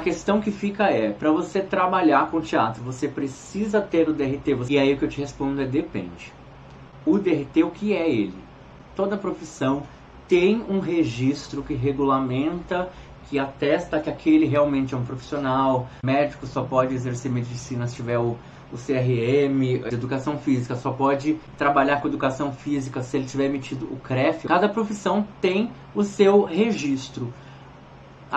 questão que fica é, para você trabalhar com teatro, você precisa ter o DRT. E aí o que eu te respondo é depende. O DRT, o que é ele? Toda profissão tem um registro que regulamenta, que atesta que aquele realmente é um profissional. Médico só pode exercer medicina se tiver o, o CRM, educação física só pode trabalhar com educação física se ele tiver emitido o CREF. Cada profissão tem o seu registro.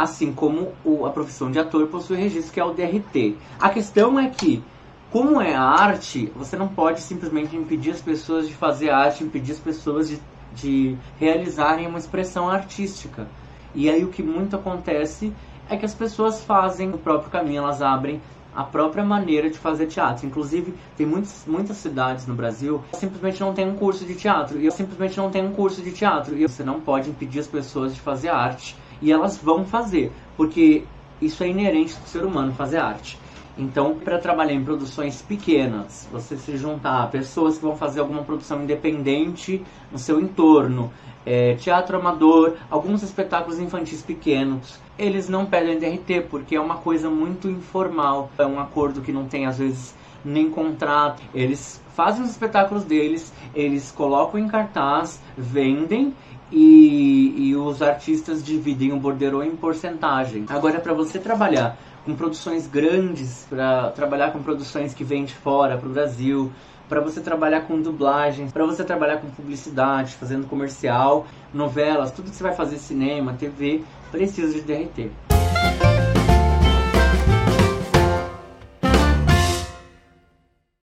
Assim como o, a profissão de ator possui registro, que é o DRT. A questão é que, como é a arte, você não pode simplesmente impedir as pessoas de fazer arte, impedir as pessoas de de realizarem uma expressão artística. E aí o que muito acontece é que as pessoas fazem o próprio caminho, elas abrem a própria maneira de fazer teatro. Inclusive, tem muitas, cidades no Brasil que simplesmente não tem um curso de teatro. E simplesmente não tem um curso de teatro. E você não pode impedir as pessoas de fazer arte. E elas vão fazer, porque isso é inerente do ser humano fazer arte. Então, para trabalhar em produções pequenas, você se juntar a pessoas que vão fazer alguma produção independente no seu entorno, é, teatro amador, alguns espetáculos infantis pequenos, eles não pedem DRT porque é uma coisa muito informal, é um acordo que não tem às vezes nem contrato. Eles fazem os espetáculos deles, eles colocam em cartaz, vendem e, e os artistas dividem o borderô em porcentagem. Agora, para você trabalhar com produções grandes, para trabalhar com produções que vêm de fora para o Brasil, para você trabalhar com dublagens, para você trabalhar com publicidade, fazendo comercial, novelas, tudo que você vai fazer cinema, TV, precisa de DRT.